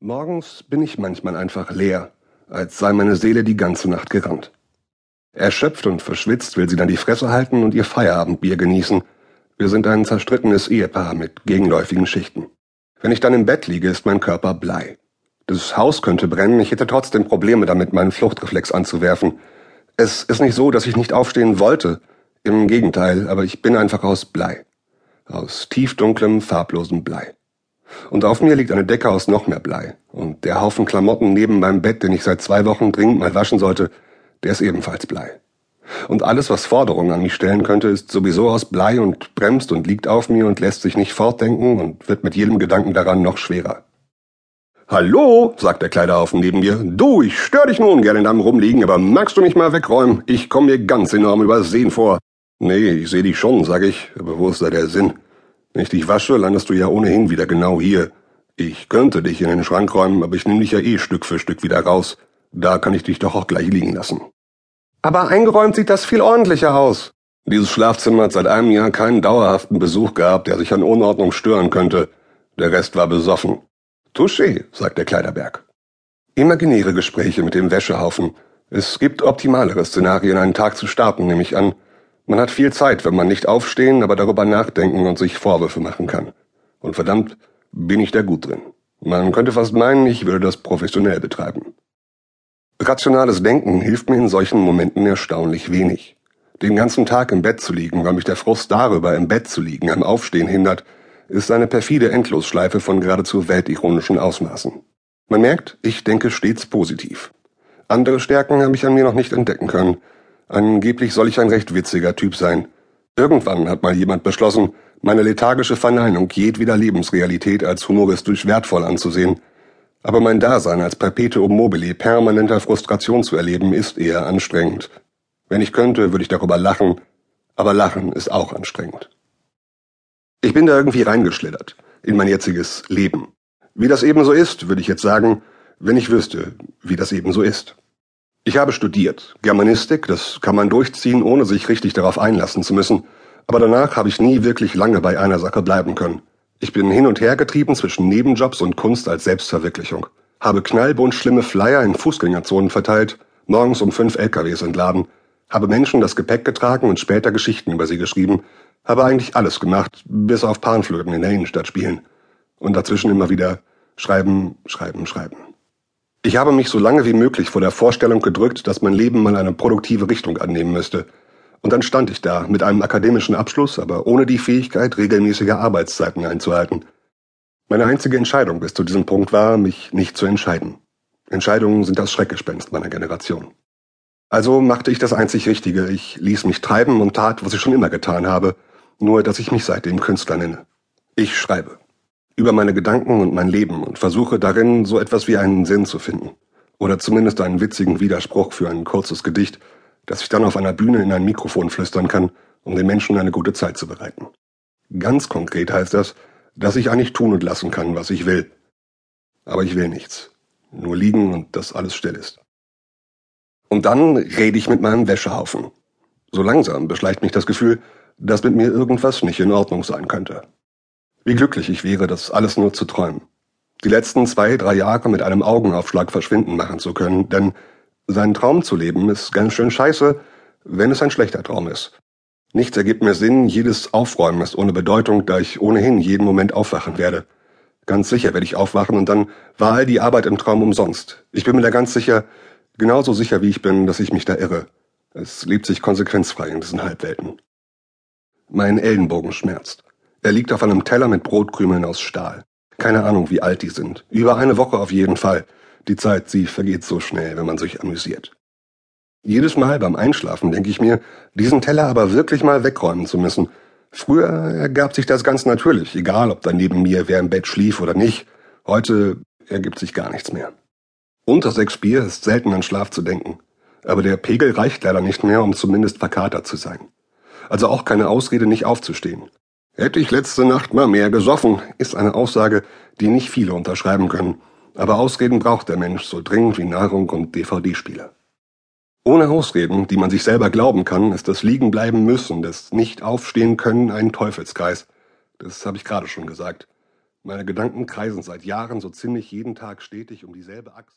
Morgens bin ich manchmal einfach leer, als sei meine Seele die ganze Nacht gerannt. Erschöpft und verschwitzt will sie dann die Fresse halten und ihr Feierabendbier genießen. Wir sind ein zerstrittenes Ehepaar mit gegenläufigen Schichten. Wenn ich dann im Bett liege, ist mein Körper Blei. Das Haus könnte brennen, ich hätte trotzdem Probleme damit, meinen Fluchtreflex anzuwerfen. Es ist nicht so, dass ich nicht aufstehen wollte. Im Gegenteil, aber ich bin einfach aus Blei. Aus tiefdunklem, farblosem Blei. Und auf mir liegt eine Decke aus noch mehr Blei. Und der Haufen Klamotten neben meinem Bett, den ich seit zwei Wochen dringend mal waschen sollte, der ist ebenfalls Blei. Und alles, was Forderungen an mich stellen könnte, ist sowieso aus Blei und bremst und liegt auf mir und lässt sich nicht fortdenken und wird mit jedem Gedanken daran noch schwerer. Hallo, sagt der Kleiderhaufen neben mir. Du, ich stör dich nun gerne in deinem Rumliegen, aber magst du mich mal wegräumen? Ich komme mir ganz enorm übersehen vor. Nee, ich sehe dich schon, sag ich, aber wo ist da der Sinn? Wenn ich dich wasche, landest du ja ohnehin wieder genau hier. Ich könnte dich in den Schrank räumen, aber ich nehme dich ja eh Stück für Stück wieder raus. Da kann ich dich doch auch gleich liegen lassen. Aber eingeräumt sieht das viel ordentlicher aus. Dieses Schlafzimmer hat seit einem Jahr keinen dauerhaften Besuch gehabt, der sich an Unordnung stören könnte. Der Rest war besoffen. Touché, sagt der Kleiderberg. Imaginäre Gespräche mit dem Wäschehaufen. Es gibt optimalere Szenarien, einen Tag zu starten, nehme ich an. Man hat viel Zeit, wenn man nicht aufstehen, aber darüber nachdenken und sich Vorwürfe machen kann. Und verdammt, bin ich da gut drin. Man könnte fast meinen, ich würde das professionell betreiben. Rationales Denken hilft mir in solchen Momenten erstaunlich wenig. Den ganzen Tag im Bett zu liegen, weil mich der Frust darüber, im Bett zu liegen, am Aufstehen hindert, ist eine perfide Endlosschleife von geradezu weltironischen Ausmaßen. Man merkt, ich denke stets positiv. Andere Stärken habe ich an mir noch nicht entdecken können, Angeblich soll ich ein recht witziger Typ sein. Irgendwann hat mal jemand beschlossen, meine lethargische Verneinung jedweder Lebensrealität als humoristisch wertvoll anzusehen. Aber mein Dasein als Perpetuum mobile permanenter Frustration zu erleben, ist eher anstrengend. Wenn ich könnte, würde ich darüber lachen, aber Lachen ist auch anstrengend. Ich bin da irgendwie reingeschlittert, in mein jetziges Leben. Wie das eben so ist, würde ich jetzt sagen, wenn ich wüsste, wie das eben so ist. Ich habe studiert. Germanistik, das kann man durchziehen, ohne sich richtig darauf einlassen zu müssen. Aber danach habe ich nie wirklich lange bei einer Sache bleiben können. Ich bin hin und her getrieben zwischen Nebenjobs und Kunst als Selbstverwirklichung. Habe knallbunt schlimme Flyer in Fußgängerzonen verteilt, morgens um fünf LKWs entladen, habe Menschen das Gepäck getragen und später Geschichten über sie geschrieben, habe eigentlich alles gemacht, bis auf Panflöten in der Innenstadt spielen. Und dazwischen immer wieder schreiben, schreiben, schreiben. Ich habe mich so lange wie möglich vor der Vorstellung gedrückt, dass mein Leben mal eine produktive Richtung annehmen müsste. Und dann stand ich da, mit einem akademischen Abschluss, aber ohne die Fähigkeit, regelmäßige Arbeitszeiten einzuhalten. Meine einzige Entscheidung bis zu diesem Punkt war, mich nicht zu entscheiden. Entscheidungen sind das Schreckgespenst meiner Generation. Also machte ich das einzig Richtige, ich ließ mich treiben und tat, was ich schon immer getan habe, nur dass ich mich seitdem Künstler nenne. Ich schreibe über meine Gedanken und mein Leben und versuche darin so etwas wie einen Sinn zu finden. Oder zumindest einen witzigen Widerspruch für ein kurzes Gedicht, das ich dann auf einer Bühne in ein Mikrofon flüstern kann, um den Menschen eine gute Zeit zu bereiten. Ganz konkret heißt das, dass ich eigentlich tun und lassen kann, was ich will. Aber ich will nichts. Nur liegen und dass alles still ist. Und dann rede ich mit meinem Wäschehaufen. So langsam beschleicht mich das Gefühl, dass mit mir irgendwas nicht in Ordnung sein könnte. Wie glücklich ich wäre, das alles nur zu träumen. Die letzten zwei, drei Jahre mit einem Augenaufschlag verschwinden machen zu können, denn seinen Traum zu leben ist ganz schön scheiße, wenn es ein schlechter Traum ist. Nichts ergibt mir Sinn, jedes Aufräumen ist ohne Bedeutung, da ich ohnehin jeden Moment aufwachen werde. Ganz sicher werde ich aufwachen und dann war all die Arbeit im Traum umsonst. Ich bin mir da ganz sicher, genauso sicher wie ich bin, dass ich mich da irre. Es lebt sich konsequenzfrei in diesen Halbwelten. Mein Ellenbogen schmerzt. Er liegt auf einem Teller mit Brotkrümeln aus Stahl. Keine Ahnung, wie alt die sind. Über eine Woche auf jeden Fall. Die Zeit, sie vergeht so schnell, wenn man sich amüsiert. Jedes Mal beim Einschlafen denke ich mir, diesen Teller aber wirklich mal wegräumen zu müssen. Früher ergab sich das ganz natürlich, egal ob da neben mir wer im Bett schlief oder nicht. Heute ergibt sich gar nichts mehr. Unter sechs Bier ist selten an Schlaf zu denken. Aber der Pegel reicht leider nicht mehr, um zumindest verkatert zu sein. Also auch keine Ausrede, nicht aufzustehen. Hätte ich letzte Nacht mal mehr gesoffen, ist eine Aussage, die nicht viele unterschreiben können. Aber Ausreden braucht der Mensch so dringend wie Nahrung und DVD-Spiele. Ohne Ausreden, die man sich selber glauben kann, ist das Liegenbleiben müssen, das Nicht-Aufstehen können ein Teufelskreis. Das habe ich gerade schon gesagt. Meine Gedanken kreisen seit Jahren so ziemlich jeden Tag stetig um dieselbe Achse.